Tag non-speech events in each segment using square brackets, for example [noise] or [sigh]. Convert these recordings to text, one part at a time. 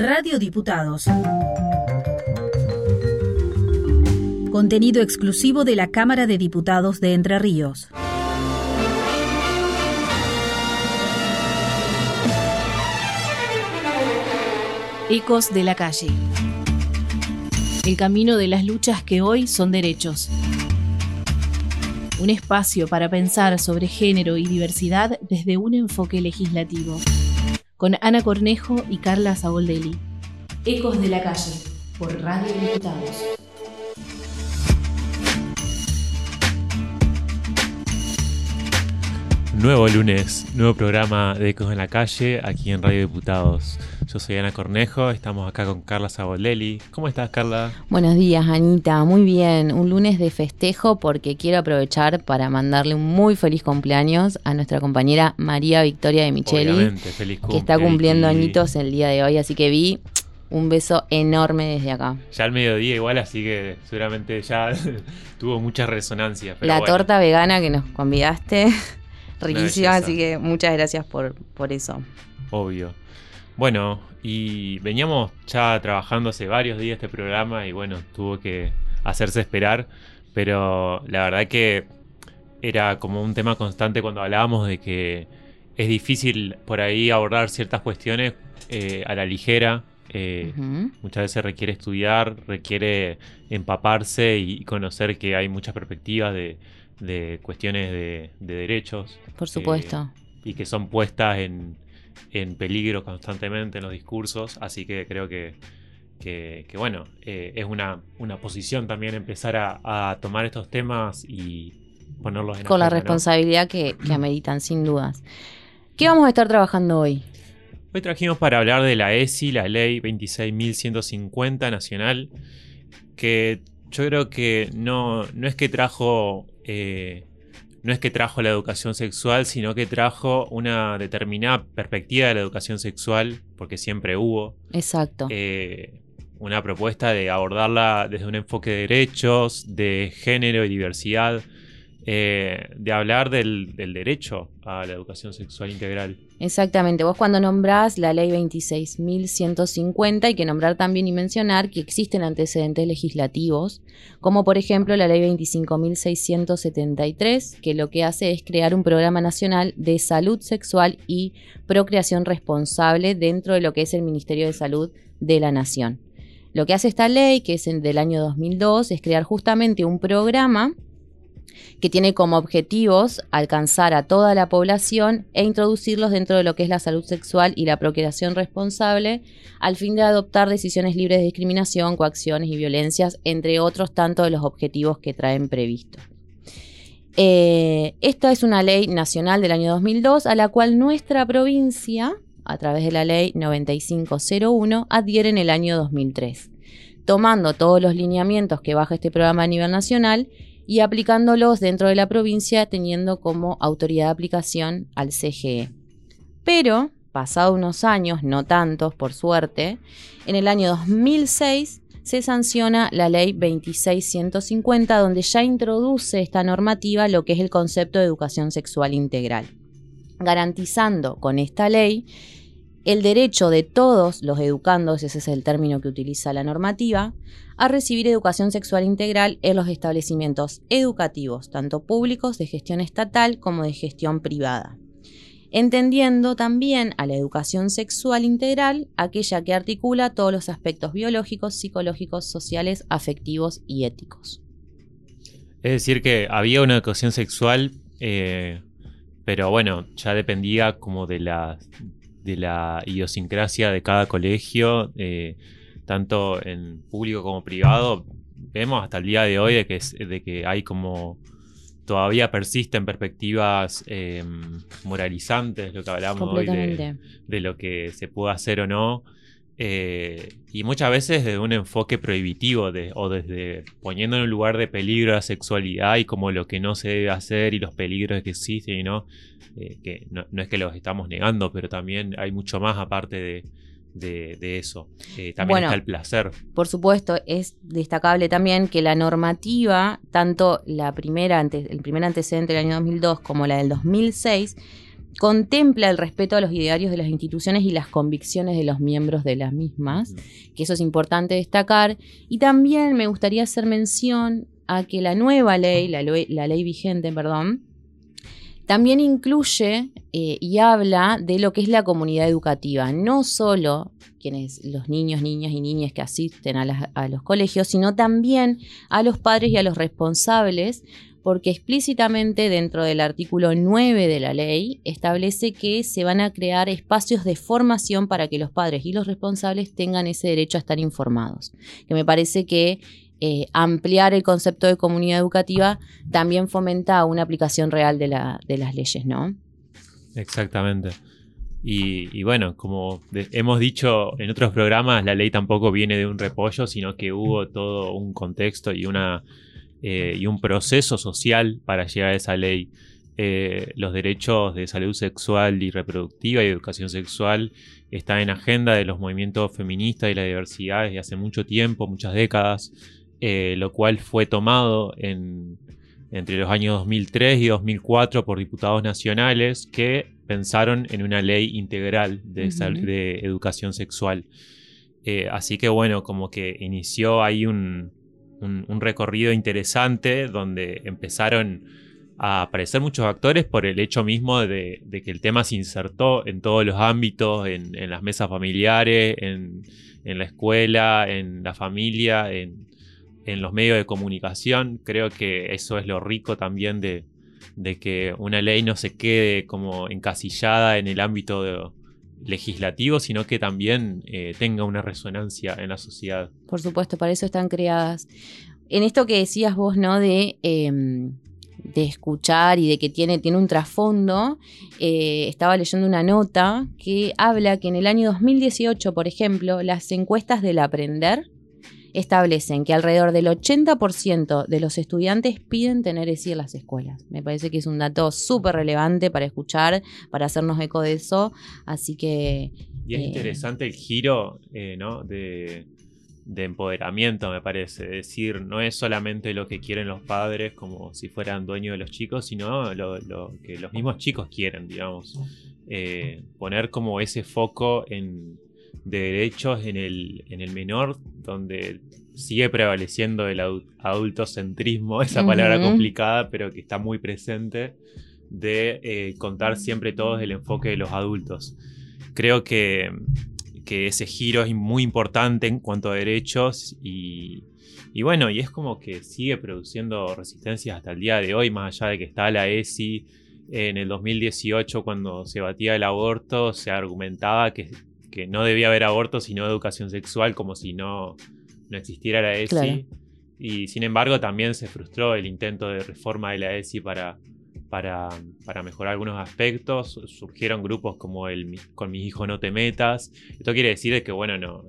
Radio Diputados. Contenido exclusivo de la Cámara de Diputados de Entre Ríos. Ecos de la calle. El camino de las luchas que hoy son derechos. Un espacio para pensar sobre género y diversidad desde un enfoque legislativo. Con Ana Cornejo y Carla Saboldelli. Ecos de la calle, por Radio Diputados. Nuevo lunes, nuevo programa de Ecos en la calle aquí en Radio Diputados. Yo soy Ana Cornejo, estamos acá con Carla Sabolelli. ¿Cómo estás, Carla? Buenos días, Anita. Muy bien. Un lunes de festejo porque quiero aprovechar para mandarle un muy feliz cumpleaños a nuestra compañera María Victoria de Micheli, feliz que está cumpliendo añitos el día de hoy. Así que vi un beso enorme desde acá. Ya al mediodía igual, así que seguramente ya [laughs] tuvo mucha resonancia. pero La bueno. torta vegana que nos convidaste, riquísima, belleza. así que muchas gracias por, por eso. Obvio. Bueno, y veníamos ya trabajando hace varios días este programa y bueno, tuvo que hacerse esperar, pero la verdad que era como un tema constante cuando hablábamos de que es difícil por ahí abordar ciertas cuestiones eh, a la ligera. eh. Muchas veces requiere estudiar, requiere empaparse y conocer que hay muchas perspectivas de, de cuestiones de, de derechos Por supuesto. y que son puestas en, en peligro constantemente en los discursos, así que creo que, que, que, bueno, eh, es una, una posición también empezar a, a tomar estos temas y ponerlos en Con la responsabilidad que, que ameritan, sin dudas. ¿Qué vamos a estar trabajando hoy? Hoy trajimos para hablar de la ESI, la ley 26.150 nacional, que yo creo que no, no es que trajo... eh, no es que trajo la educación sexual, sino que trajo una determinada perspectiva de la educación sexual, porque siempre hubo. Exacto. eh, una propuesta de abordarla desde un enfoque de derechos, de género y diversidad, eh, de hablar del, derecho a la educación sexual integral. Exactamente, vos cuando nombrás la ley 26.150 hay que nombrar también y mencionar que existen antecedentes legislativos, como por ejemplo la ley 25.673, que lo que hace es crear un programa nacional de salud sexual y procreación responsable dentro de lo que es el Ministerio de Salud de la Nación. Lo que hace esta ley, que es del año 2002, es crear justamente un programa que tiene como objetivos alcanzar a toda la población e introducirlos dentro de lo que es la salud sexual y la procreación responsable, al fin de adoptar decisiones libres de discriminación, coacciones y violencias, entre otros tantos de los objetivos que traen previstos. Eh, esta es una ley nacional del año 2002 a la cual nuestra provincia, a través de la ley 9501, adhiere en el año 2003, tomando todos los lineamientos que baja este programa a nivel nacional y aplicándolos dentro de la provincia teniendo como autoridad de aplicación al CGE. Pero, pasado unos años, no tantos por suerte, en el año 2006 se sanciona la ley 26150 donde ya introduce esta normativa lo que es el concepto de educación sexual integral, garantizando con esta ley el derecho de todos los educandos, ese es el término que utiliza la normativa, a recibir educación sexual integral en los establecimientos educativos, tanto públicos de gestión estatal como de gestión privada. Entendiendo también a la educación sexual integral aquella que articula todos los aspectos biológicos, psicológicos, sociales, afectivos y éticos. Es decir, que había una educación sexual, eh, pero bueno, ya dependía como de la, de la idiosincrasia de cada colegio, eh, tanto en público como privado. Vemos hasta el día de hoy de que, es- de que hay como todavía persisten perspectivas eh, moralizantes, lo que hablamos hoy de lo que se puede hacer o no. Eh, y muchas veces desde un enfoque prohibitivo de- o desde poniendo en un lugar de peligro la sexualidad y como lo que no se debe hacer y los peligros que existen y no, eh, que no, no es que los estamos negando, pero también hay mucho más aparte de, de- de eso. Eh, también Bueno. está el placer. Por supuesto, es destacable también que la normativa, tanto la primera ante- el primer antecedente del año 2002 como la del 2006, contempla el respeto a los idearios de las instituciones y las convicciones de los miembros de las mismas, que eso es importante destacar. Y también me gustaría hacer mención a que la nueva ley, la, ley vigente, perdón, también incluye eh, y habla de lo que es la comunidad educativa, no solo quienes, los niños, niñas y niñas que asisten a, a los colegios, sino también a los padres y a los responsables porque explícitamente dentro del artículo 9 de la ley establece que se van a crear espacios de formación para que los padres y los responsables tengan ese derecho a estar informados. Que me parece que eh, ampliar el concepto de comunidad educativa también fomenta una aplicación real de, las leyes, ¿no? Exactamente. Y, bueno, como hemos dicho en otros programas, la ley tampoco viene de un repollo, sino que hubo todo un contexto y una eh, y un proceso social para llegar a esa ley. Eh, los derechos de salud sexual y reproductiva y educación sexual están en agenda de los movimientos feministas y la diversidad desde hace mucho tiempo, muchas décadas, eh, lo cual fue tomado entre los años 2003 y 2004 por diputados nacionales que pensaron en una ley integral de, de educación sexual. así que bueno, como que inició ahí un, un, recorrido interesante donde empezaron a aparecer muchos actores por el hecho mismo de, que el tema se insertó en todos los ámbitos, en, las mesas familiares, en, la escuela, en la familia, en, los medios de comunicación. Creo que eso es lo rico también de, que una ley no se quede como encasillada en el ámbito legislativo, sino que también eh, tenga una resonancia en la sociedad. Por supuesto, para eso están creadas. En esto que decías vos, ¿no? De, em, de escuchar y de que tiene, tiene un trasfondo, eh, estaba leyendo una nota que habla que en el año 2018, por ejemplo, las encuestas del aprender establecen que alrededor del 80% de los estudiantes piden tener ESI en las escuelas. Me parece que es un dato súper relevante para escuchar, para hacernos eco de eso. Así que... Y es eh, interesante el giro eh, ¿no? de, empoderamiento, me parece. Es decir, no es solamente lo que quieren los padres como si fueran dueños de los chicos, sino lo, que los mismos chicos quieren, digamos. Eh, poner como ese foco en de derechos en el, en el menor, donde sigue prevaleciendo el adultocentrismo, [laughs] esa palabra complicada, pero que está muy presente, de eh, contar siempre todo el enfoque de los adultos. Creo que, ese giro es muy importante en cuanto a derechos y, y bueno, y es como que sigue produciendo resistencias hasta el día de hoy, más allá de que está la ESI. En el 2018, cuando se batía el aborto, se argumentaba que que no debía haber aborto sino educación sexual, como si no, no existiera la ESI. Y sin embargo también se frustró el intento de reforma de la ESI para, para, mejorar algunos aspectos. Surgieron grupos como el Con mis hijos no te metas. Esto quiere decir que, bueno, no,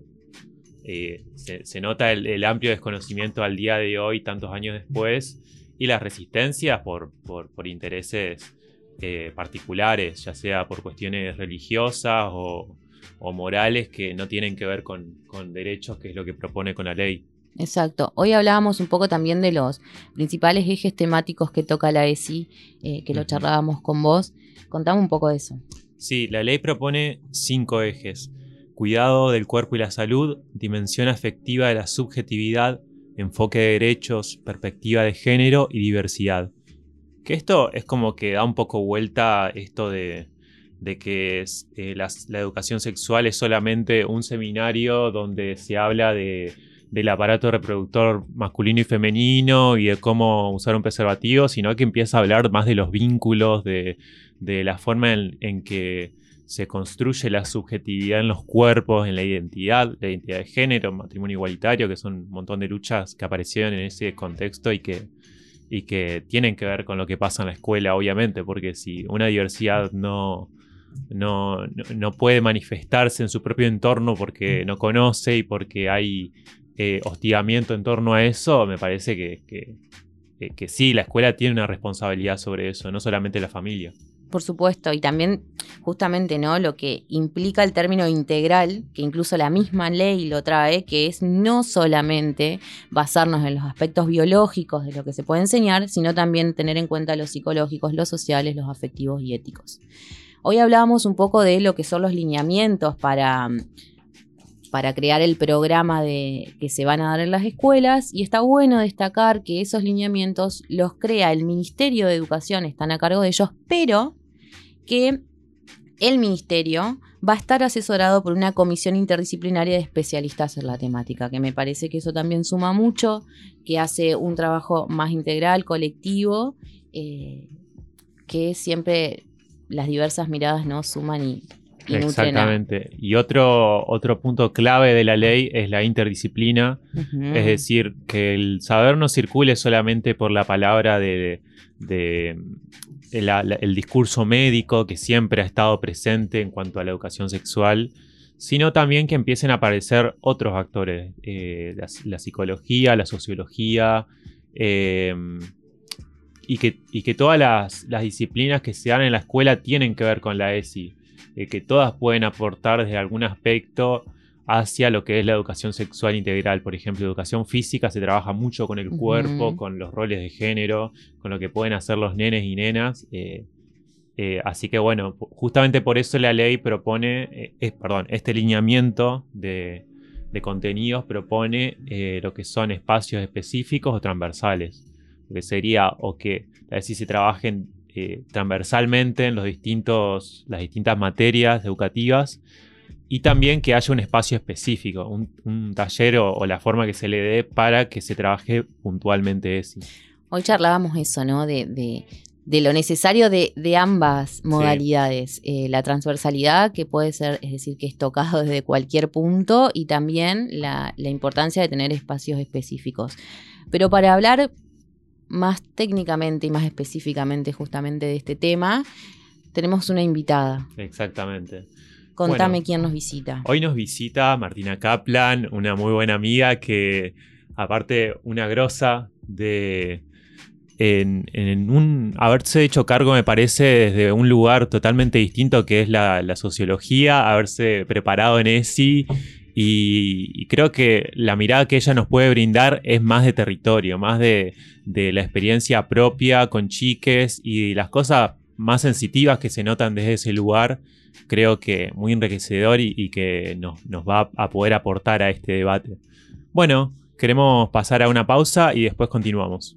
eh, se, nota el, amplio desconocimiento al día de hoy, tantos años después, y las resistencias por, por, intereses eh, particulares, ya sea por cuestiones religiosas o, o morales que no tienen que ver con, derechos, que es lo que propone con la ley. Exacto. Hoy hablábamos un poco también de los principales ejes temáticos que toca la ESI, eh, que lo charlábamos con vos. Contame un poco de eso. Sí, la ley propone cinco ejes. Cuidado del cuerpo y la salud, dimensión afectiva de la subjetividad, enfoque de derechos, perspectiva de género y diversidad. Que esto es como que da un poco vuelta esto de, de que eh, la, educación sexual es solamente un seminario donde se habla de, del aparato reproductor masculino y femenino y de cómo usar un preservativo, sino que empieza a hablar más de los vínculos, de, la forma en, que se construye la subjetividad en los cuerpos, en la identidad, la identidad de género, matrimonio igualitario, que son un montón de luchas que aparecieron en ese contexto y que, y que tienen que ver con lo que pasa en la escuela, obviamente, porque si una diversidad no, no, no, puede manifestarse en su propio entorno porque no conoce y porque hay eh, hostigamiento en torno a eso, me parece que, que, que, sí, la escuela tiene una responsabilidad sobre eso, no solamente la familia. Por supuesto, y también justamente ¿no? lo que implica el término integral, que incluso la misma ley lo trae, que es no solamente basarnos en los aspectos biológicos de lo que se puede enseñar, sino también tener en cuenta los psicológicos, los sociales, los afectivos y éticos. Hoy hablábamos un poco de lo que son los lineamientos para, para crear el programa de, que se van a dar en las escuelas y está bueno destacar que esos lineamientos los crea el Ministerio de Educación, están a cargo de ellos, pero que el ministerio va a estar asesorado por una comisión interdisciplinaria de especialistas en la temática, que me parece que eso también suma mucho, que hace un trabajo más integral, colectivo, eh, que siempre las diversas miradas no suman y, y Exactamente. Y otro, otro punto clave de la ley es la interdisciplina, es decir, que el saber no circule solamente por la palabra de, el, discurso médico que siempre ha estado presente en cuanto a la educación sexual, sino también que empiecen a aparecer otros actores, eh, la, psicología, la sociología, em, y, que, que, todas las, disciplinas que se dan en la escuela tienen que ver con la ESI, eh, que todas pueden aportar desde algún aspecto hacia lo que es la educación sexual integral. Por ejemplo, educación física se trabaja mucho con el cuerpo, con los roles de género, con lo que pueden hacer los nenes y nenas. Eh, eh, así que bueno, justamente por eso la ley propone, eh, perdón, este lineamiento de, contenidos propone lo que son espacios específicos o transversales. Que sería o que si se trabajen transversalmente en los distintos, las distintas materias educativas y también que haya un espacio específico, un, taller o, la forma que se le dé para que se trabaje puntualmente eso. Hoy charlábamos eso, ¿no? De, lo necesario de, ambas modalidades. Eh, la transversalidad, que puede ser, es decir, que es tocado [laughs] desde cualquier punto, y también la, la importancia de tener espacios específicos. Pero para hablar más técnicamente y más específicamente justamente de este tema, tenemos una invitada. Exactamente. Contame quién nos visita. Hoy nos visita Martina Kaplan, una muy buena amiga que, aparte, una grosa de. En, un haberse hecho cargo, me parece, desde un lugar totalmente distinto que es la, sociología, haberse preparado en ESI. Y, creo que la mirada que ella nos puede brindar es más de territorio, más de, la experiencia propia con chiques y las cosas más sensitivas que se notan desde ese lugar creo que muy enriquecedor y, que nos, va a poder aportar a este debate. Bueno, queremos pasar a una pausa y después continuamos.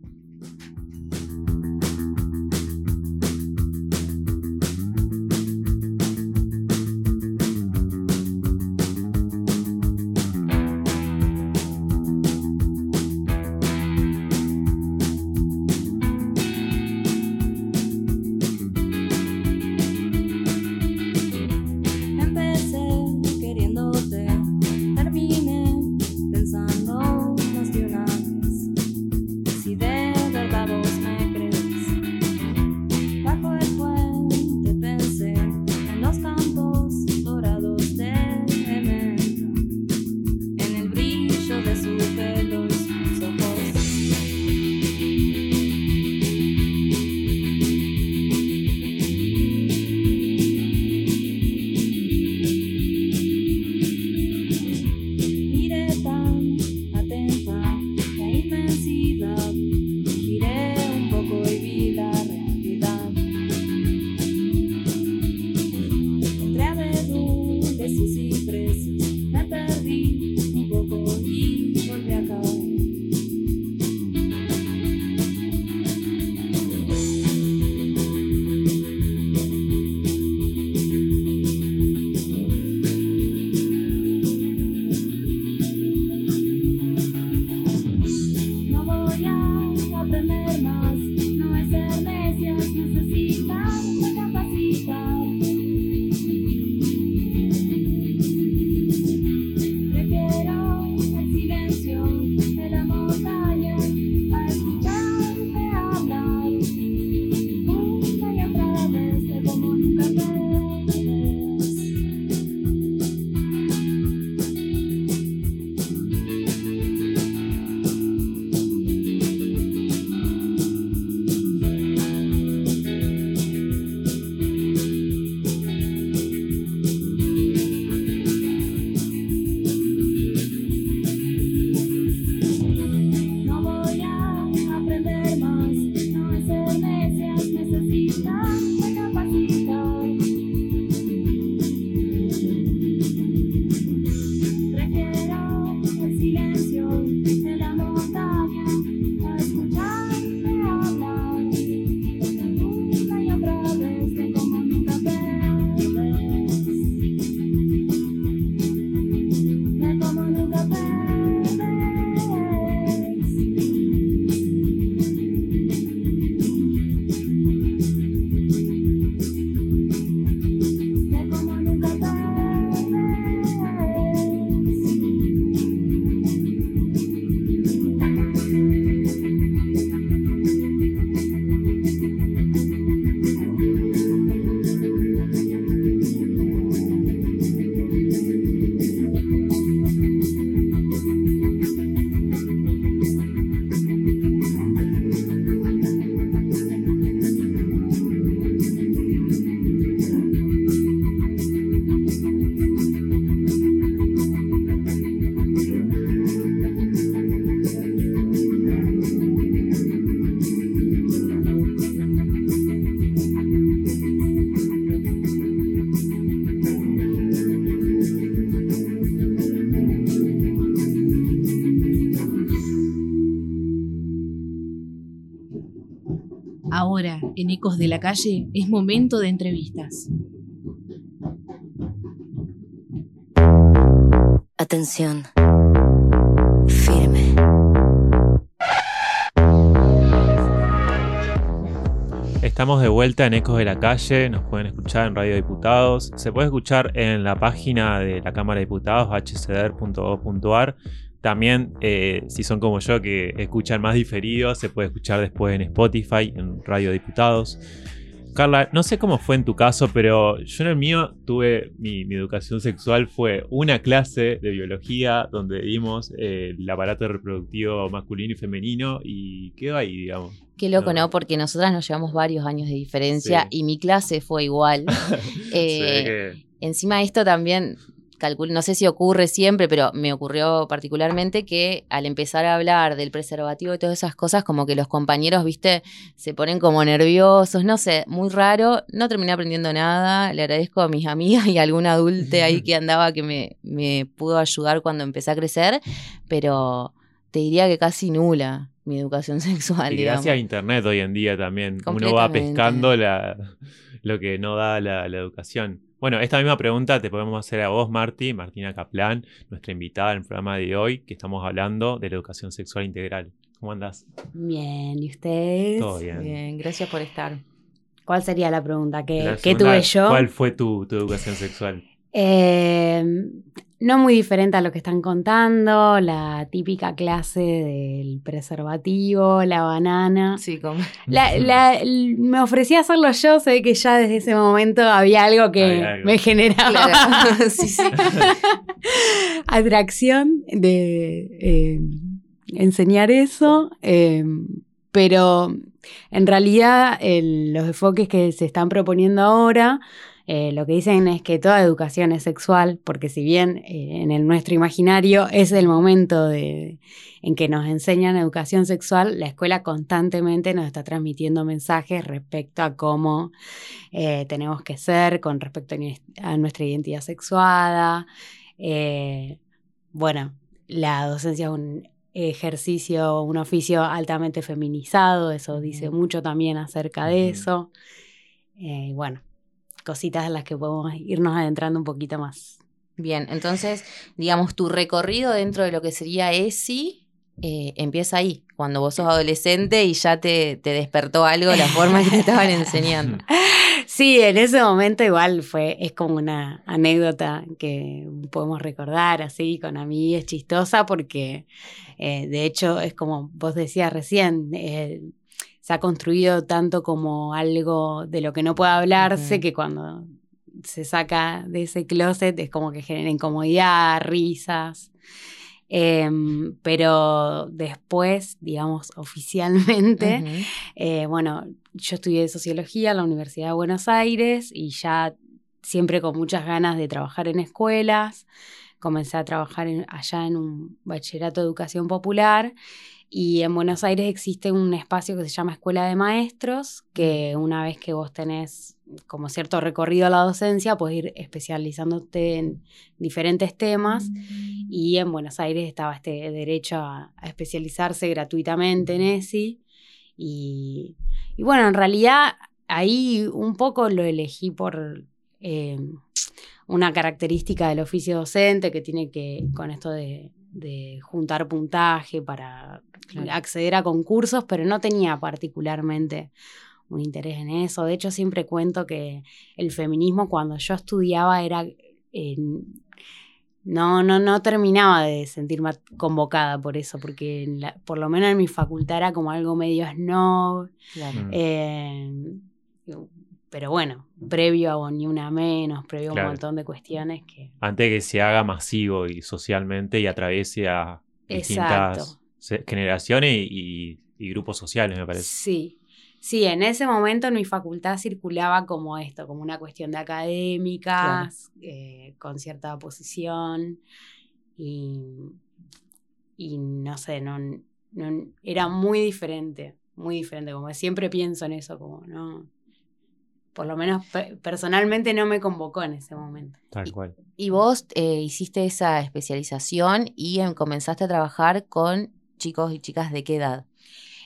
Моя, а тепер нас на озерне de la Calle, es momento de entrevistas. Atención. Firme. Estamos de vuelta en Ecos de la Calle, nos pueden escuchar en Radio Diputados, se puede escuchar en la página de la Cámara de Diputados, hcder.gov.ar. También, eh, si son como yo que escuchan más diferido, se puede escuchar después en Spotify, en Radio Diputados. Carla, no sé cómo fue en tu caso, pero yo en el mío tuve mi, educación sexual fue una clase de biología donde vimos eh, el aparato reproductivo masculino y femenino y quedó ahí, digamos. Qué loco, ¿no? Porque nosotras nos llevamos varios años de diferencia y mi clase fue igual. [laughs] Eh, encima de esto también no sé si ocurre siempre, pero me ocurrió particularmente que al empezar a hablar del preservativo y todas esas cosas, como que los compañeros, viste, se ponen como nerviosos, no sé, muy raro. No terminé aprendiendo nada. Le agradezco a mis amigas y a algún adulte ahí que andaba que me, me pudo ayudar cuando empecé a crecer, pero te diría que casi nula mi educación [laughs] sexual. Y gracias a internet hoy en día también. Uno va pescando lo que no da la educación. Bueno, esta misma pregunta te podemos hacer a vos, Marti, Martina Kaplan, nuestra invitada en el programa de hoy, que estamos hablando de la educación sexual integral. ¿Cómo andás? Bien, ¿y ustedes? Todo bien. Bien, gracias por estar. ¿Cuál sería la pregunta? ¿Qué, tuve yo? ¿Cuál fue tu, tu educación sexual? Eh, no muy diferente a lo que están contando, la típica clase del preservativo, la banana. Sí, como. [laughs] me ofrecía hacerlo yo, sé que ya desde ese momento había algo que me generaba [laughs] [laughs] atracción de eh, enseñar eso, eh, pero en realidad los enfoques que se están proponiendo ahora eh, lo que dicen es que toda educación es sexual, porque si bien eh, en el nuestro imaginario es el momento de, en que nos enseñan educación sexual, la escuela constantemente nos está transmitiendo mensajes respecto a cómo eh, tenemos que ser con respecto a nuestra identidad sexuada. bueno, la docencia es un ejercicio, un oficio altamente feminizado, eso dice mucho también acerca de eso. bueno, cositas en las que podemos irnos adentrando un poquito más. Bien, entonces, digamos, tu recorrido dentro de lo que sería ESI eh, empieza ahí, cuando vos sos adolescente y ya te, te despertó algo la forma que te estaban [laughs] enseñando. Sí, en ese momento igual fue, es como una anécdota que podemos recordar así con mí es chistosa porque eh, de hecho es como vos decías recién, eh, se ha construido tanto como algo de lo que no puede hablarse, que cuando se saca de ese closet es como que genera incomodidad, risas. Em, pero después, digamos, [laughs] oficialmente, eh, bueno, yo estudié sociología en la Universidad de Buenos Aires y ya siempre con muchas ganas de trabajar en escuelas. Comencé a trabajar allá en un bachillerato de educación popular y en Buenos Aires existe un espacio que se llama Escuela de Maestros, que una vez que vos tenés como cierto recorrido a la docencia, puedes ir especializándote en diferentes temas. Y en Buenos Aires estaba este derecho a, especializarse gratuitamente en ESI. Y, bueno, en realidad ahí un poco lo elegí por eh, una característica del oficio docente que tiene que con esto de de juntar puntaje para acceder a concursos, pero no tenía particularmente un interés en eso. De hecho, siempre cuento que el feminismo cuando yo estudiaba era... no, no, no terminaba de sentirme convocada por eso, porque por lo menos en mi facultad era como algo medio snob. Mm. Eh, pero bueno, previo a ni una menos, previo a un montón de cuestiones que... Antes que se haga masivo y socialmente y atraviese a distintas generaciones y, grupos sociales, me parece. Sí, sí, en ese momento en mi facultad circulaba como esto, como una cuestión de académicas, eh, con cierta oposición y, y no sé, no, no, era muy diferente, muy diferente, como siempre pienso en eso, como no por lo menos personalmente no me convocó en ese momento. Tal cual. Y, vos eh, hiciste esa especialización y em, comenzaste a trabajar con chicos y chicas de qué edad?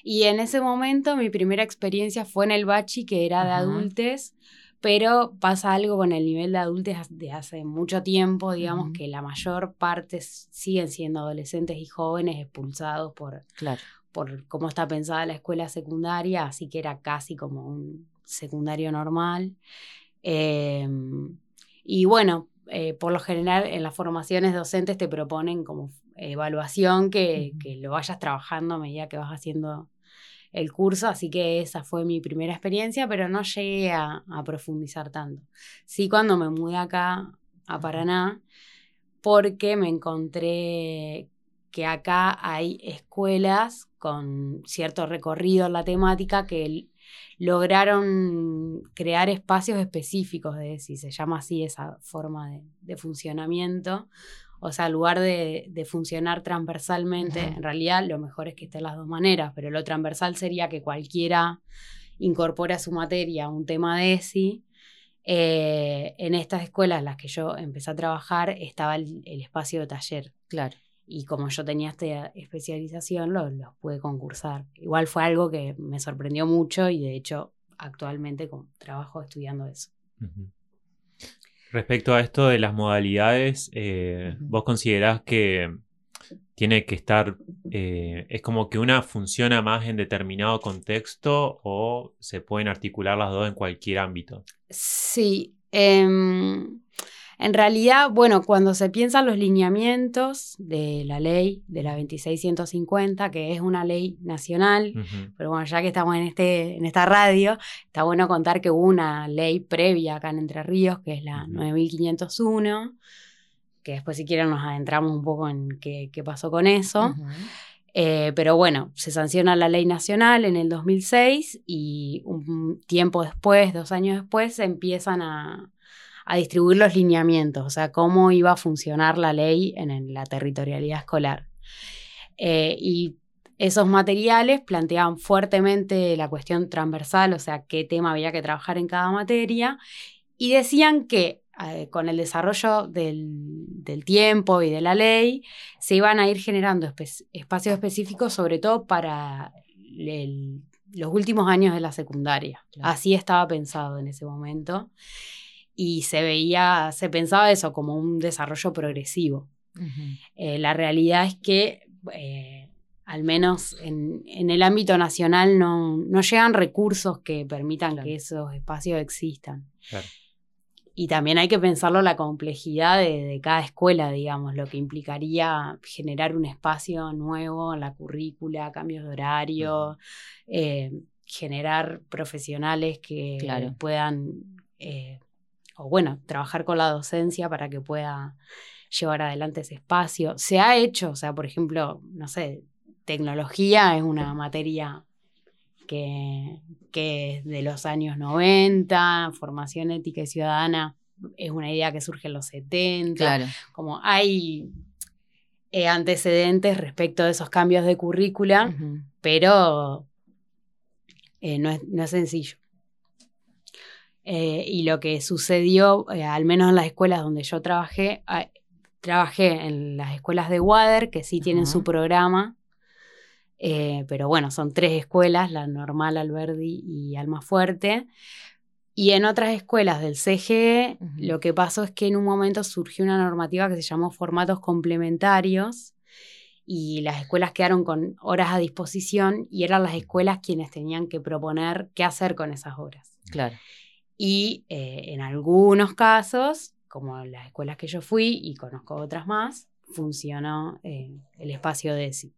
Y en ese momento mi primera experiencia fue en el bachi, que era de Ajá. adultes, pero pasa algo con el nivel de adultos de hace mucho tiempo, digamos que la mayor parte siguen siendo adolescentes y jóvenes expulsados por, Claro. por cómo está pensada la escuela secundaria, así que era casi como un secundario normal. Eh, y bueno, eh, por lo general en las formaciones docentes te proponen como evaluación que, que lo vayas trabajando a medida que vas haciendo el curso, así que esa fue mi primera experiencia, pero no llegué a, a profundizar tanto. Sí, cuando me mudé acá a Paraná, porque me encontré que acá hay escuelas con cierto recorrido en la temática que lograron crear espacios específicos de si se llama así esa forma de, de funcionamiento. O sea, en lugar de, de funcionar transversalmente, en realidad lo mejor es que estén las dos maneras, pero lo transversal sería que cualquiera incorpore a su materia un tema de ESI. Eh, en estas escuelas en las que yo empecé a trabajar estaba el, el espacio de taller Claro. Y como yo tenía esta especialización, los lo pude concursar. Igual fue algo que me sorprendió mucho y de hecho actualmente con, trabajo estudiando eso. Respecto a esto de las modalidades, eh. ¿vos considerás que tiene que estar, eh, es como que una funciona más en determinado contexto o se pueden articular las dos en cualquier ámbito? Sí, em, en realidad, bueno, cuando se piensan los lineamientos de la ley de la 2650, que es una ley nacional. Pero bueno, ya que estamos en, este, en esta radio, está bueno contar que hubo una ley previa acá en Entre Ríos, que es la Ujú. 9501, que después si quieren nos adentramos un poco en qué, qué pasó con eso. Eh, pero bueno, se sanciona la ley nacional en el 2006 y un tiempo después, dos años después, se empiezan a, a distribuir los lineamientos, o sea, cómo iba a funcionar la ley en, la territorialidad escolar. Eh, y esos materiales planteaban fuertemente la cuestión transversal, o sea, qué tema había que trabajar en cada materia, y decían que eh, con el desarrollo del, del tiempo y de la ley, se iban a ir generando espe- espacios específicos, sobre todo para el- los últimos años de la secundaria. Claro. Así estaba pensado en ese momento. Y se veía, se pensaba eso como un desarrollo progresivo. Eh, la realidad es que, eh, al menos en, en el ámbito nacional, no, no llegan recursos que permitan Claro. que esos espacios existan. Claro. Y también hay que pensarlo la complejidad de, de cada escuela, digamos, lo que implicaría generar un espacio nuevo en la currícula, cambios de horario, eh, generar profesionales que Claro. puedan, eh, o bueno, trabajar con la docencia para que pueda llevar adelante ese espacio. Se ha hecho, o sea, por ejemplo, no sé, tecnología es una materia que, que es de los años 90, formación ética y ciudadana es una idea que surge en los 70, Claro. como hay eh, antecedentes respecto de esos cambios de currícula, pero eh, no, es, no es sencillo. Eh, y lo que sucedió, eh, al menos en las escuelas donde yo trabajé, ah, trabajé en las escuelas de Wader, que sí tienen su programa, eh, pero bueno, son tres escuelas, la normal, Alberdi y Almafuerte. Y en otras escuelas del CGE, lo que pasó es que en un momento surgió una normativa que se llamó formatos complementarios y las escuelas quedaron con horas a disposición y eran las escuelas quienes tenían que proponer qué hacer con esas horas. Claro. Y eh, en algunos casos, como las escuelas que yo fui y conozco otras más, funcionó eh, el espacio de ESI.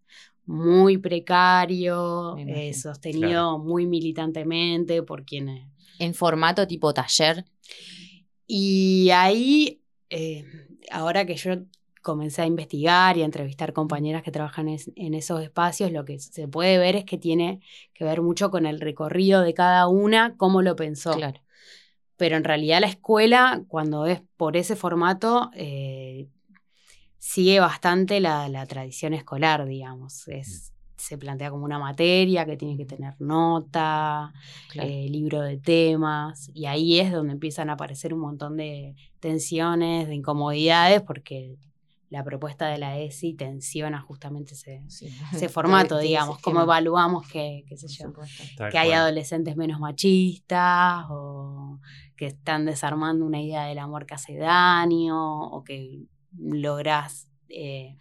Muy precario, eh, sostenido Claro. muy militantemente por quienes... En formato tipo taller. Y ahí, eh, ahora que yo comencé a investigar y a entrevistar compañeras que trabajan es- en esos espacios, lo que se puede ver es que tiene que ver mucho con el recorrido de cada una, cómo lo pensó. Claro. Pero en realidad la escuela, cuando es por ese formato, eh, sigue bastante la, la tradición escolar, digamos. Es, se plantea como una materia que tiene que tener nota, Claro. eh, libro de temas, y ahí es donde empiezan a aparecer un montón de tensiones, de incomodidades, porque la propuesta de la ESI tensiona justamente ese, Sí. ese [laughs] formato, digamos, cómo evaluamos que, qué sé yo, que hay adolescentes menos machistas o que están desarmando una idea del amor que hace daño o que logras eh,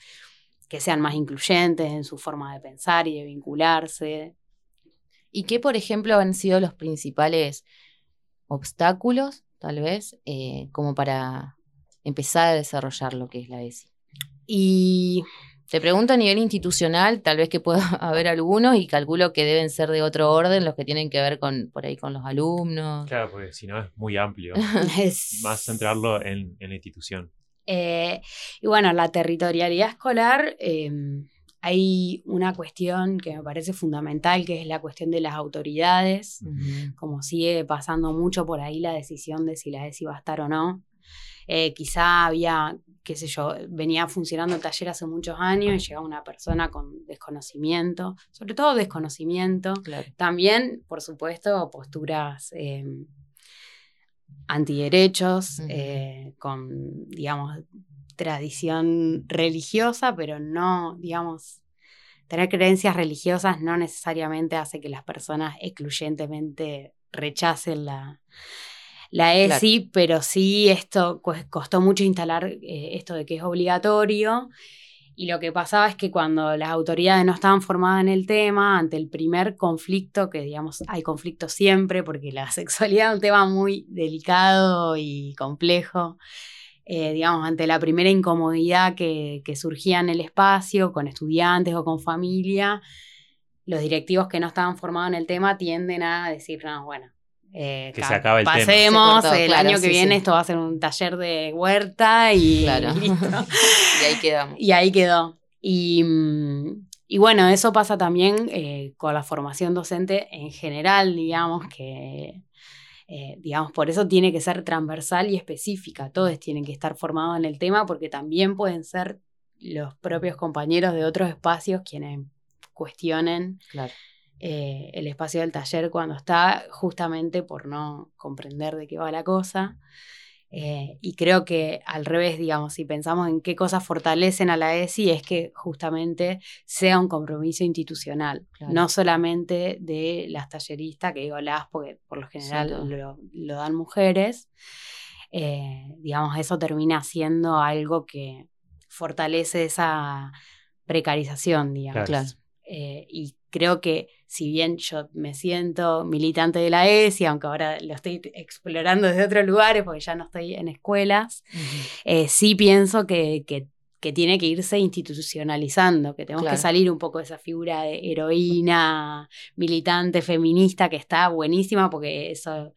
que sean más incluyentes en su forma de pensar y de vincularse. ¿Y qué, por ejemplo, han sido los principales obstáculos, tal vez, eh, como para empezar a desarrollar lo que es la ESI? Y Te pregunto a nivel institucional, tal vez que pueda [laughs] haber algunos y calculo que deben ser de otro orden los que tienen que ver con por ahí con los alumnos. Claro, porque si no es muy amplio. [laughs] es- Más centrarlo en, en la institución. Eh, y bueno, la territorialidad escolar, eh, hay una cuestión que me parece fundamental, que es la cuestión de las autoridades. Ujú. como sigue pasando mucho por ahí la decisión de si la ESI va a estar o no. Eh, quizá había, qué sé yo, venía funcionando el taller hace muchos años y llegaba una persona con desconocimiento, sobre todo desconocimiento. Claro. También, por supuesto, posturas eh, antiderechos, eh, con, digamos, tradición religiosa, pero no, digamos, tener creencias religiosas no necesariamente hace que las personas excluyentemente rechacen la, la ESI, pero sí esto pues, costó mucho instalar eh, esto de que es obligatorio. Y lo que pasaba es que cuando las autoridades no estaban formadas en el tema, ante el primer conflicto, que digamos hay conflictos siempre, porque la [laughs] sexualidad es un tema muy delicado y complejo, eh, digamos, ante la primera incomodidad que, que surgía en el espacio, con estudiantes o con familia, los directivos que no estaban formados en el tema tienden a decir, no, bueno, eh, Que se acabe el tema. pasemos, Se cortó, el claro, año que sí, viene sí. esto va a ser un taller de huerta y [laughs] Claro. listo. [laughs] Y ahí quedamos. Y ahí quedó. Y, mm, y bueno, eso pasa también eh, con la formación docente en general, digamos, que, eh, digamos, por eso tiene que ser transversal y específica. Todos tienen que estar formados en el tema porque también pueden ser los propios compañeros de otros espacios quienes cuestionen Claro. Eh, el espacio del taller cuando está, justamente por no comprender de qué va la cosa. Eh, y creo que al revés, digamos, si pensamos en qué cosas fortalecen a la ESI, es que justamente sea un compromiso institucional, Claro. no solamente de las talleristas, que digo las porque por lo general lo, lo dan mujeres. Eh, digamos, eso termina siendo algo que fortalece esa precarización, digamos. Claro. Eh, y creo que si bien yo me siento militante de la ESI, aunque ahora lo estoy explorando desde otros lugares porque ya no estoy en escuelas, eh, sí pienso que, que- que tiene que irse institucionalizando, que tenemos Claro. que salir un poco de esa figura de heroína, militante, feminista, que está buenísima porque eso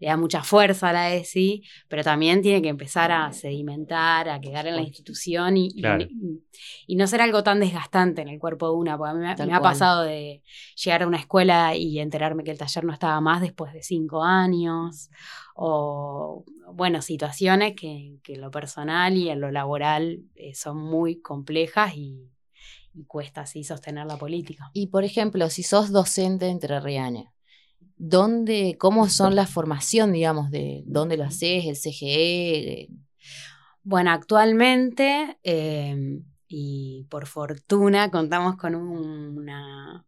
le da mucha fuerza a la ESI, pero también tiene que empezar a sedimentar, a quedar en la institución y, y- Claro. y- y no ser algo tan desgastante en el cuerpo de una, porque a mí me, ha pasado de llegar a una escuela y enterarme que el taller no estaba más después de cinco años, o bueno, situaciones que, que en lo personal y en lo laboral eh, son muy complejas y, y cuesta así sostener la política. Y por ejemplo, si sos docente entrerriana, ¿dónde, cómo son la formación, digamos, de dónde lo haces, el CGE? Bueno, actualmente, eh, y por fortuna, contamos con un- una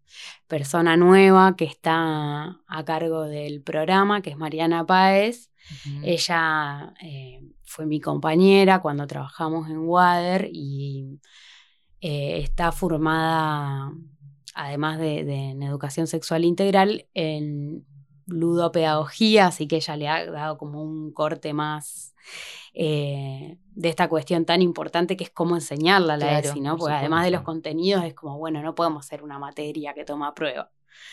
persona nueva que está a cargo del programa, que es Mariana Páez. Ella eh, fue mi compañera cuando trabajamos en Wader y eh, está formada, además de, de en educación sexual integral, en ludopedagogía, así que ella le ha dado como un corte más eh, de esta cuestión tan importante que es cómo enseñarla a la Claro, ESI, ¿no? por Porque además de los contenidos es como, bueno, no podemos hacer una materia que toma prueba.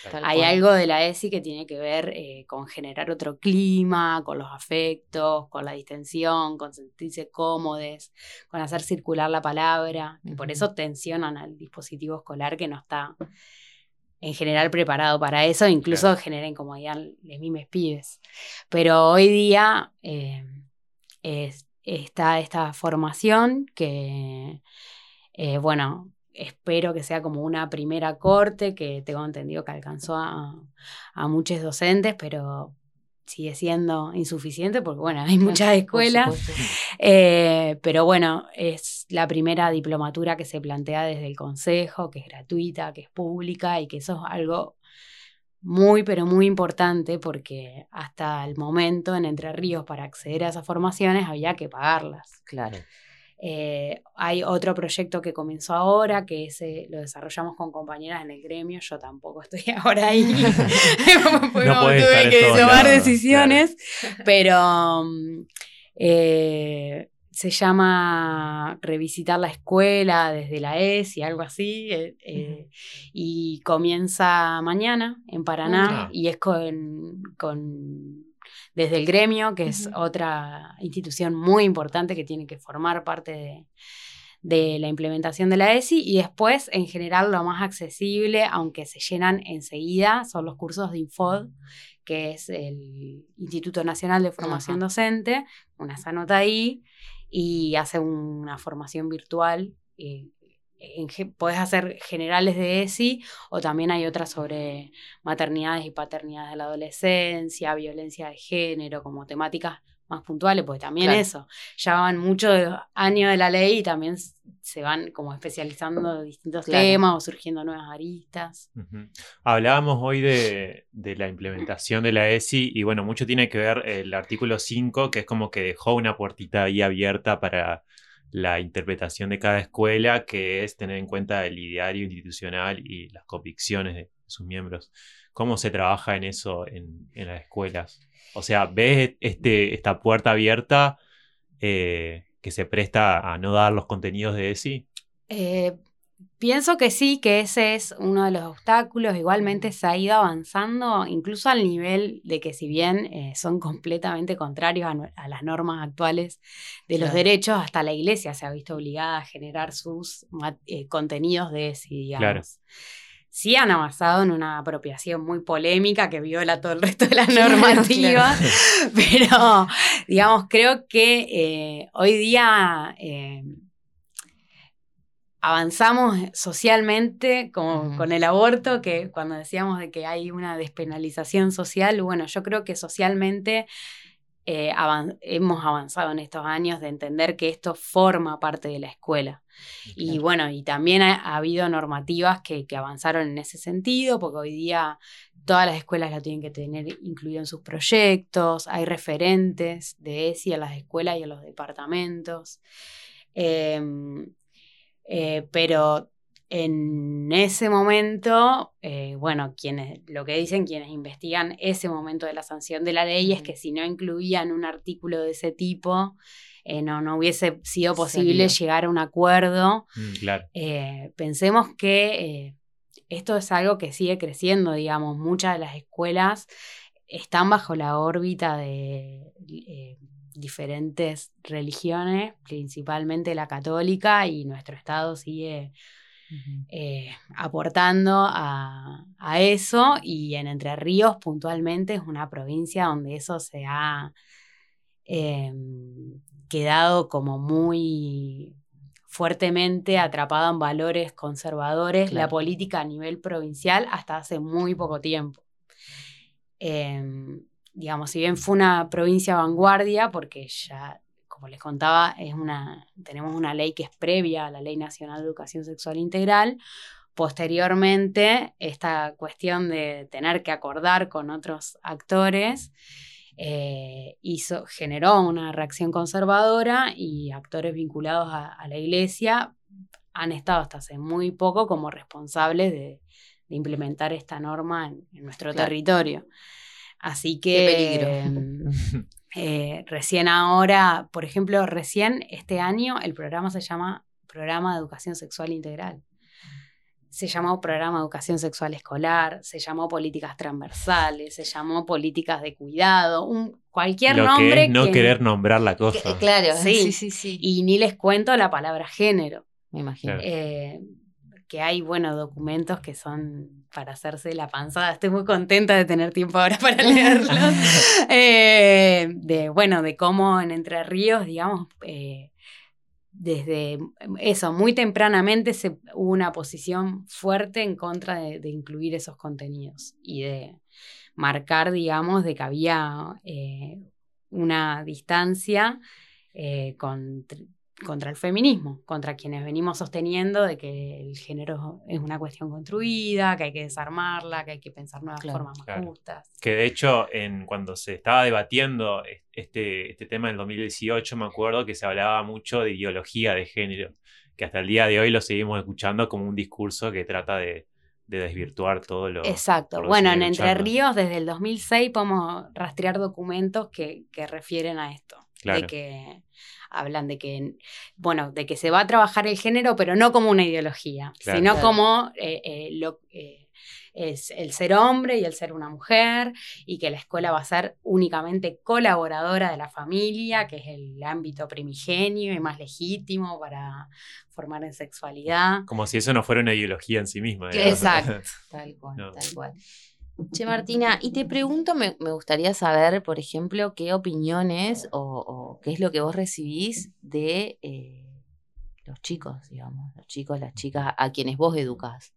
Tal Hay cual. algo de la ESI que tiene que ver eh, con generar otro clima, con los afectos, con la distensión, con sentirse cómodos, con hacer circular la palabra. y por eso tensionan al dispositivo escolar que no está en general preparado para eso, incluso Claro. genera incomodidad les mismos pibes. Pero hoy día eh, es- está esta formación que, eh, bueno, espero que sea como una primera corte, que tengo entendido que alcanzó a, a muchos docentes, pero sigue siendo insuficiente porque, bueno, [laughs] hay muchas escuelas, eh, pero bueno, es la primera diplomatura que se plantea desde el Consejo, que es gratuita, que es pública y que eso es algo muy, pero muy importante porque hasta el momento en Entre Ríos para acceder a esas formaciones había que pagarlas. Claro. Eh, hay otro proyecto que comenzó ahora, que ese lo desarrollamos con compañeras en el gremio. Yo tampoco [laughs] estoy ahora ahí. [laughs] tuve que tomar decisiones. [laughs] Pero mm, eh, se llama Revisitar la escuela desde la ES y algo así. Eh, y comienza mañana en Paraná ah. y es con, con desde el gremio, que es otra institución muy importante que tiene que formar parte de, la implementación de la ESI y después, en general, lo más accesible, aunque se llenan enseguida, son los cursos de Infod, que es el Instituto Nacional de Formación Docente, una se anota ahí y hace una formación virtual eh, puedes hacer generales de ESI o también hay otras sobre maternidades y paternidades de la adolescencia, violencia de género, como temáticas más puntuales, pues también eso, ya van muchos años de la ley y también se van como especializando en distintos temas o surgiendo nuevas aristas. Hablábamos hoy de, de, la implementación de la ESI y bueno, mucho tiene que ver el artículo 5, que es como que dejó una puertita ahí abierta para la interpretación de cada escuela, que es tener en cuenta el ideario institucional y las convicciones de sus miembros. ¿Cómo se trabaja en eso en, las escuelas? O sea, ¿ves este, esta puerta abierta eh, que se presta a no dar los contenidos de ESI? Eh, Pienso que sí, que ese es uno de los obstáculos. Igualmente se ha ido avanzando, incluso al nivel de que si bien eh, son completamente contrarios a, las normas actuales de los derechos, hasta la iglesia se ha visto obligada a generar sus eh, contenidos de ese, digamos. Sí han avanzado en una apropiación muy polémica que viola todo el resto de la [laughs] normativa, [laughs] pero digamos, creo que eh, hoy día avanzamos socialmente como con el aborto, que cuando decíamos de que hay una despenalización social, bueno, yo creo que socialmente eh, hemos avanzado en estos años de entender que esto forma parte de la escuela. Y bueno, y también ha, habido normativas que, que, avanzaron en ese sentido, porque hoy día todas las escuelas lo tienen que tener incluido en sus proyectos, hay referentes de ESI a las escuelas y a los departamentos. Em, eh, pero en ese momento, eh, bueno, quienes, lo que dicen quienes investigan ese momento de la sanción de la ley es que si no incluían un artículo de ese tipo, eh, no, no hubiese sido posible llegar a un acuerdo. Mm, pensemos que esto es algo que sigue creciendo, digamos, muchas de las escuelas están bajo la órbita de diferentes religiones, principalmente la católica, y nuestro Estado sigue eh, aportando a, eso. Y en Entre Ríos, puntualmente, es una provincia donde eso se ha em, quedado como muy fuertemente atrapado en valores conservadores, la política a nivel provincial hasta hace muy poco tiempo. Em, digamos, si bien fue una provincia vanguardia, porque ya, como les contaba, es una, tenemos una ley que es previa a la Ley Nacional de Educación Sexual Integral, posteriormente esta cuestión de tener que acordar con otros actores eh, hizo, generó una reacción conservadora y actores vinculados a, la iglesia han estado hasta hace muy poco como responsables de, implementar esta norma en, nuestro territorio. Así que mm, [laughs] eh, recién ahora, por ejemplo, recién este año el programa se llama Programa de Educación Sexual Integral. Se llamó Programa de Educación Sexual Escolar, se llamó Políticas Transversales, se llamó Políticas de Cuidado, un, cualquier nombre. no querer nombrar la cosa. claro, sí, sí, sí, Y ni les cuento la palabra género. Me imagino. Eh, que hay, bueno, documentos que son para hacerse la panzada. Estoy muy contenta de tener tiempo ahora [laughs] para leerlos. [laughs] Eh, de, bueno, de cómo en Entre Ríos, digamos, eh, desde eso, muy tempranamente se, hubo una posición fuerte en contra de, incluir esos contenidos y de marcar, digamos, de que había eh, una distancia eh, con, contra el feminismo, contra quienes venimos sosteniendo de que el género es una cuestión construida, que hay que desarmarla, que hay que pensar nuevas formas más justas. Que de hecho, en, cuando se estaba debatiendo este, este tema en el 2018, me acuerdo que se hablaba mucho de ideología de género, que hasta el día de hoy lo seguimos escuchando como un discurso que trata de, desvirtuar todo lo. Exacto. bueno, en Entre Ríos, desde el 2006, podemos rastrear documentos que, que refieren a esto. Claro. De que hablan de que, bueno, de que se va a trabajar el género, pero no como una ideología, sino como eh, eh, lo, eh, es el ser hombre y el ser una mujer, y que la escuela va a ser únicamente colaboradora de la familia, que es el ámbito primigenio y más legítimo para formar en sexualidad. Como si eso no fuera una ideología en sí misma. Exacto, [laughs] tal cual, tal cual. Che, Martina, y te pregunto, me, gustaría saber, por ejemplo, qué opiniones o, qué es lo que vos recibís de eh, los chicos, digamos, los chicos, las chicas a quienes vos educás.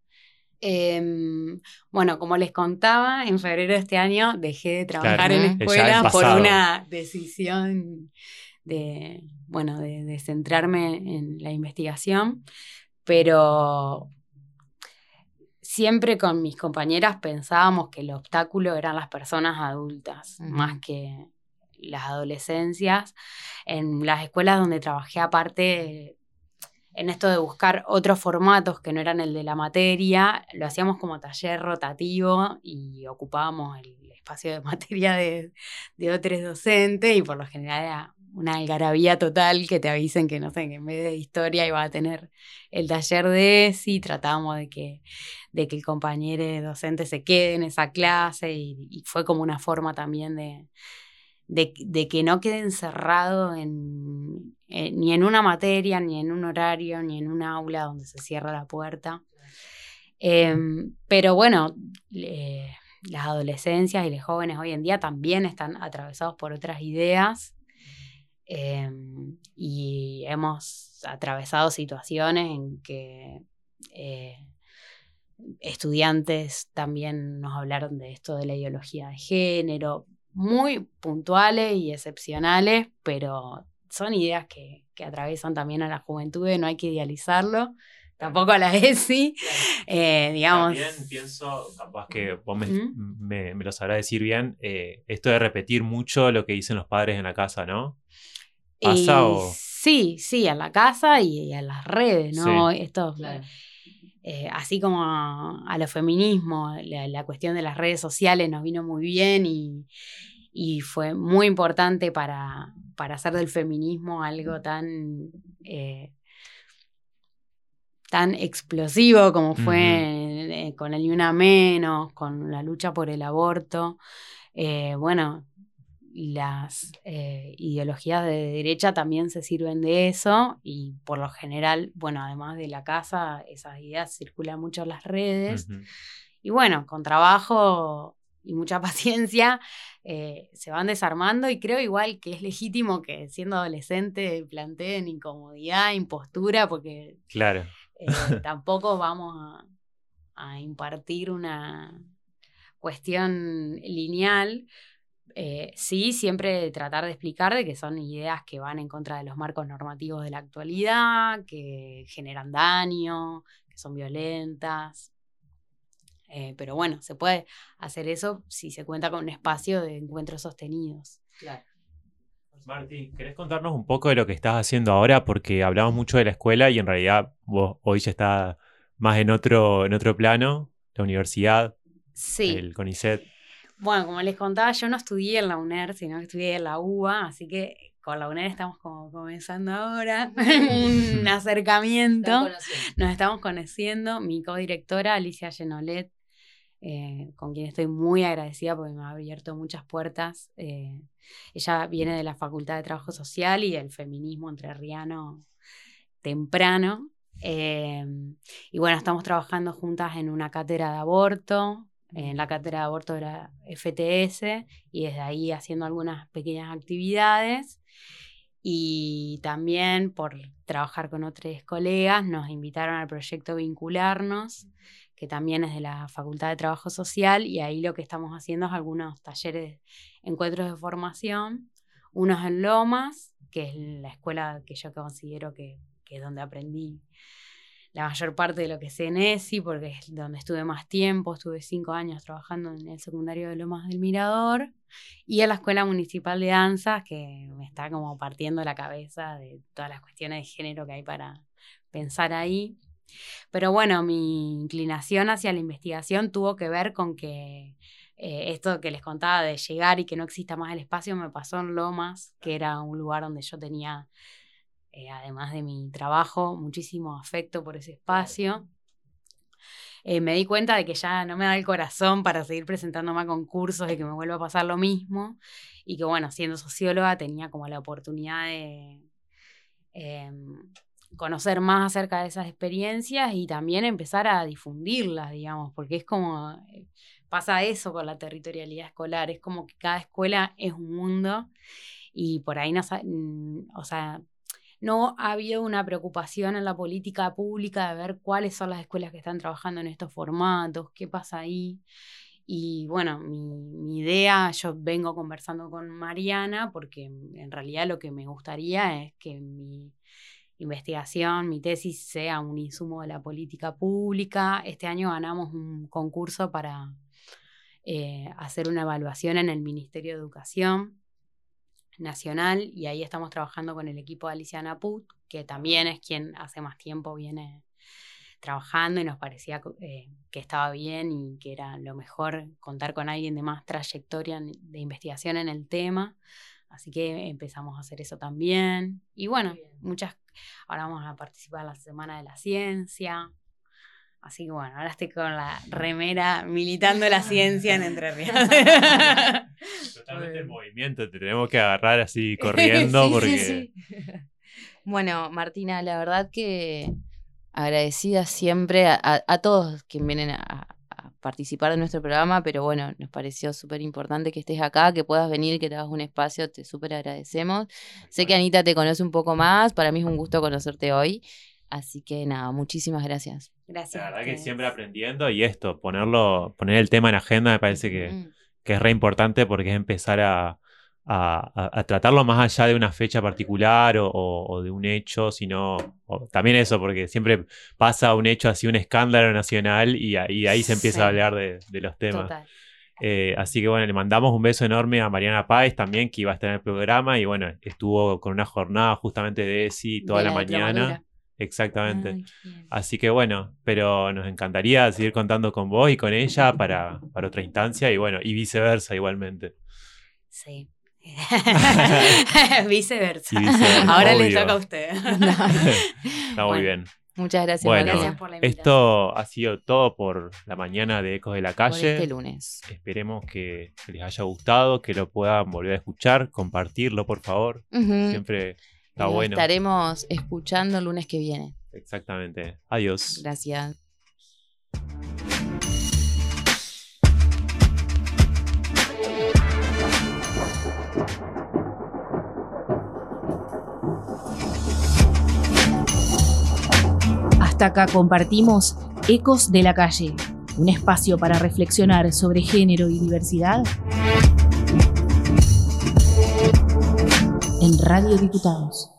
Em, bueno, como les contaba, en febrero de este año dejé de trabajar en escuela por una decisión de, bueno, de centrarme en la investigación, pero siempre con mis compañeras pensábamos que el obstáculo eran las personas adultas, más que las adolescencias. En las escuelas donde trabajé aparte, en esto de buscar otros formatos que no eran el de la materia, lo hacíamos como taller rotativo y ocupábamos el espacio de [laughs] materia de, de otros docentes y por lo general era una algarabía total que te avisen que, no sé, que en vez de historia iba a tener el taller de ESI, tratábamos de que, de que el compañero docente se quede en esa clase y, fue como una forma también de, de, que no quede encerrado en, ni en una materia, ni en un horario, ni en un aula donde se cierra la puerta. Em, pero bueno, las adolescencias y los jóvenes hoy en día también están atravesados por otras ideas Em, y hemos atravesado situaciones en que eh, estudiantes también nos hablaron de esto de la ideología de género, muy puntuales y excepcionales, pero son ideas que, que atraviesan también a la juventud, no hay que idealizarlo tampoco a la ESI. [laughs] Eh, digamos. También pienso, capaz que vos me, lo sabrás decir bien, eh, esto de repetir mucho lo que dicen los padres en la casa, ¿no? Sí, sí, a la casa y, a las redes, ¿no? Esto, eh, así como a, los feminismos, la, cuestión de las redes sociales nos vino muy bien y, fue muy importante para, para, hacer del feminismo algo tan, eh, tan explosivo como fue eh, con el Ni Una Menos, con la lucha por el aborto. bueno, las eh, ideologías de derecha también se sirven de eso y por lo general, bueno, además de la casa, esas ideas circulan mucho en las redes. Y bueno, con trabajo y mucha [laughs] paciencia eh, se van desarmando y creo igual que es legítimo que siendo adolescente planteen incomodidad, impostura, porque claro. Eh, [laughs] tampoco vamos a impartir una cuestión lineal, eh, sí, siempre tratar de explicar de que son ideas que van en contra de los marcos normativos de la actualidad, que generan daño, que son violentas. Eh, pero bueno, se puede hacer eso si se cuenta con un espacio de encuentros sostenidos. Claro. Marti, ¿querés contarnos un poco de lo que estás haciendo ahora? Porque hablamos mucho de la escuela y en realidad vos hoy ya está más en otro, en otro plano, la universidad, el CONICET. Bueno, como les contaba, yo no estudié en la UNER, sino que estudié en la UBA, así que con la UNER estamos como comenzando ahora [laughs] un [laughs] acercamiento. Nos estamos conociendo. Mi codirectora, Alicia Genolet, eh, con quien estoy muy agradecida porque me ha abierto muchas puertas. Eh, ella viene de la Facultad de Trabajo Social y del feminismo entrerriano temprano. Eh, y bueno, estamos trabajando juntas en una cátedra de aborto, en la cátedra de aborto de la FTS y desde ahí haciendo algunas pequeñas actividades. Y también por trabajar con otros colegas, nos invitaron al proyecto Vincularnos, que también es de la Facultad de Trabajo Social, y ahí lo que estamos haciendo es algunos talleres, encuentros de formación, unos en Lomas, que es la escuela que yo considero que, que es donde aprendí la mayor parte de lo que sé en ESI, porque es donde estuve más tiempo, estuve cinco años trabajando en el secundario de Lomas del Mirador, y en la Escuela Municipal de Danza, que me está como partiendo la cabeza de todas las cuestiones de género que hay para pensar ahí. Pero bueno, mi inclinación hacia la investigación tuvo que ver con que eh, esto que les contaba de llegar y que no exista más el espacio me pasó en Lomas, que era un lugar donde yo tenía eh, además de mi trabajo, muchísimo afecto por ese espacio. Eh, me di cuenta de que ya no me da el corazón para seguir presentándome a concursos y que me vuelva a pasar lo mismo. Y que bueno, siendo socióloga tenía como la oportunidad de em, conocer más acerca de esas experiencias y también empezar a difundirlas, digamos, porque es como, eh, pasa eso con la territorialidad escolar, es como que cada escuela es un mundo y por ahí no, o sea, no ha habido una preocupación en la política pública de ver cuáles son las escuelas que están trabajando en estos formatos, qué pasa ahí. Y bueno, mi, idea, yo vengo conversando con Mariana porque en realidad lo que me gustaría es que mi investigación, mi tesis sea un insumo de la política pública. Este año ganamos un concurso para eh, hacer una evaluación en el Ministerio de Educación nacional y ahí estamos trabajando con el equipo de Alicia Naput, que también es quien hace más tiempo viene trabajando y nos parecía eh, que estaba bien y que era lo mejor contar con alguien de más trayectoria de investigación en el tema. Así que empezamos a hacer eso también. Y bueno, muchas, ahora vamos a participar en la Semana de la Ciencia. Así que bueno, ahora estoy con la remera militando la ciencia en Entre Ríos. [laughs] Totalmente en movimiento, te tenemos que agarrar así corriendo [laughs] porque... Bueno, Martina, la verdad que agradecida siempre a, todos quienes vienen a, participar de nuestro programa, pero bueno, nos pareció súper importante que estés acá, que puedas venir, que te hagas un espacio, te súper agradecemos. Sé que Anita te conoce un poco más, para mí es un gusto conocerte hoy. Así que nada, muchísimas gracias. Gracias. La verdad que siempre aprendiendo y esto, ponerlo, poner el tema en agenda me parece que, mm. que es re importante porque es empezar a, a, tratarlo más allá de una fecha particular o, de un hecho, sino también eso, porque siempre pasa un hecho así, un escándalo nacional y, y ahí se empieza a hablar de, de los temas. Eh, así que bueno, le mandamos un beso enorme a Mariana Páez también, que iba a estar en el programa y bueno, estuvo con una jornada justamente de ESI toda la mañana. Exactamente. Así que bueno, pero nos encantaría seguir contando con vos y con ella [laughs] para, para otra instancia y bueno, y viceversa igualmente. Sí. [laughs] [laughs] viceversa. Ahora le toca a usted. Está muy bien. Muchas gracias, bueno, por la Esto ha sido todo por la mañana de Ecos de la Calle. este lunes. Esperemos que, les haya gustado, que lo puedan volver a escuchar, compartirlo, por favor. Siempre Estaremos escuchando el lunes que viene. Exactamente. Adiós. Gracias. Hasta acá compartimos Ecos de la Calle, un espacio para reflexionar sobre género y diversidad en Radio Diputados.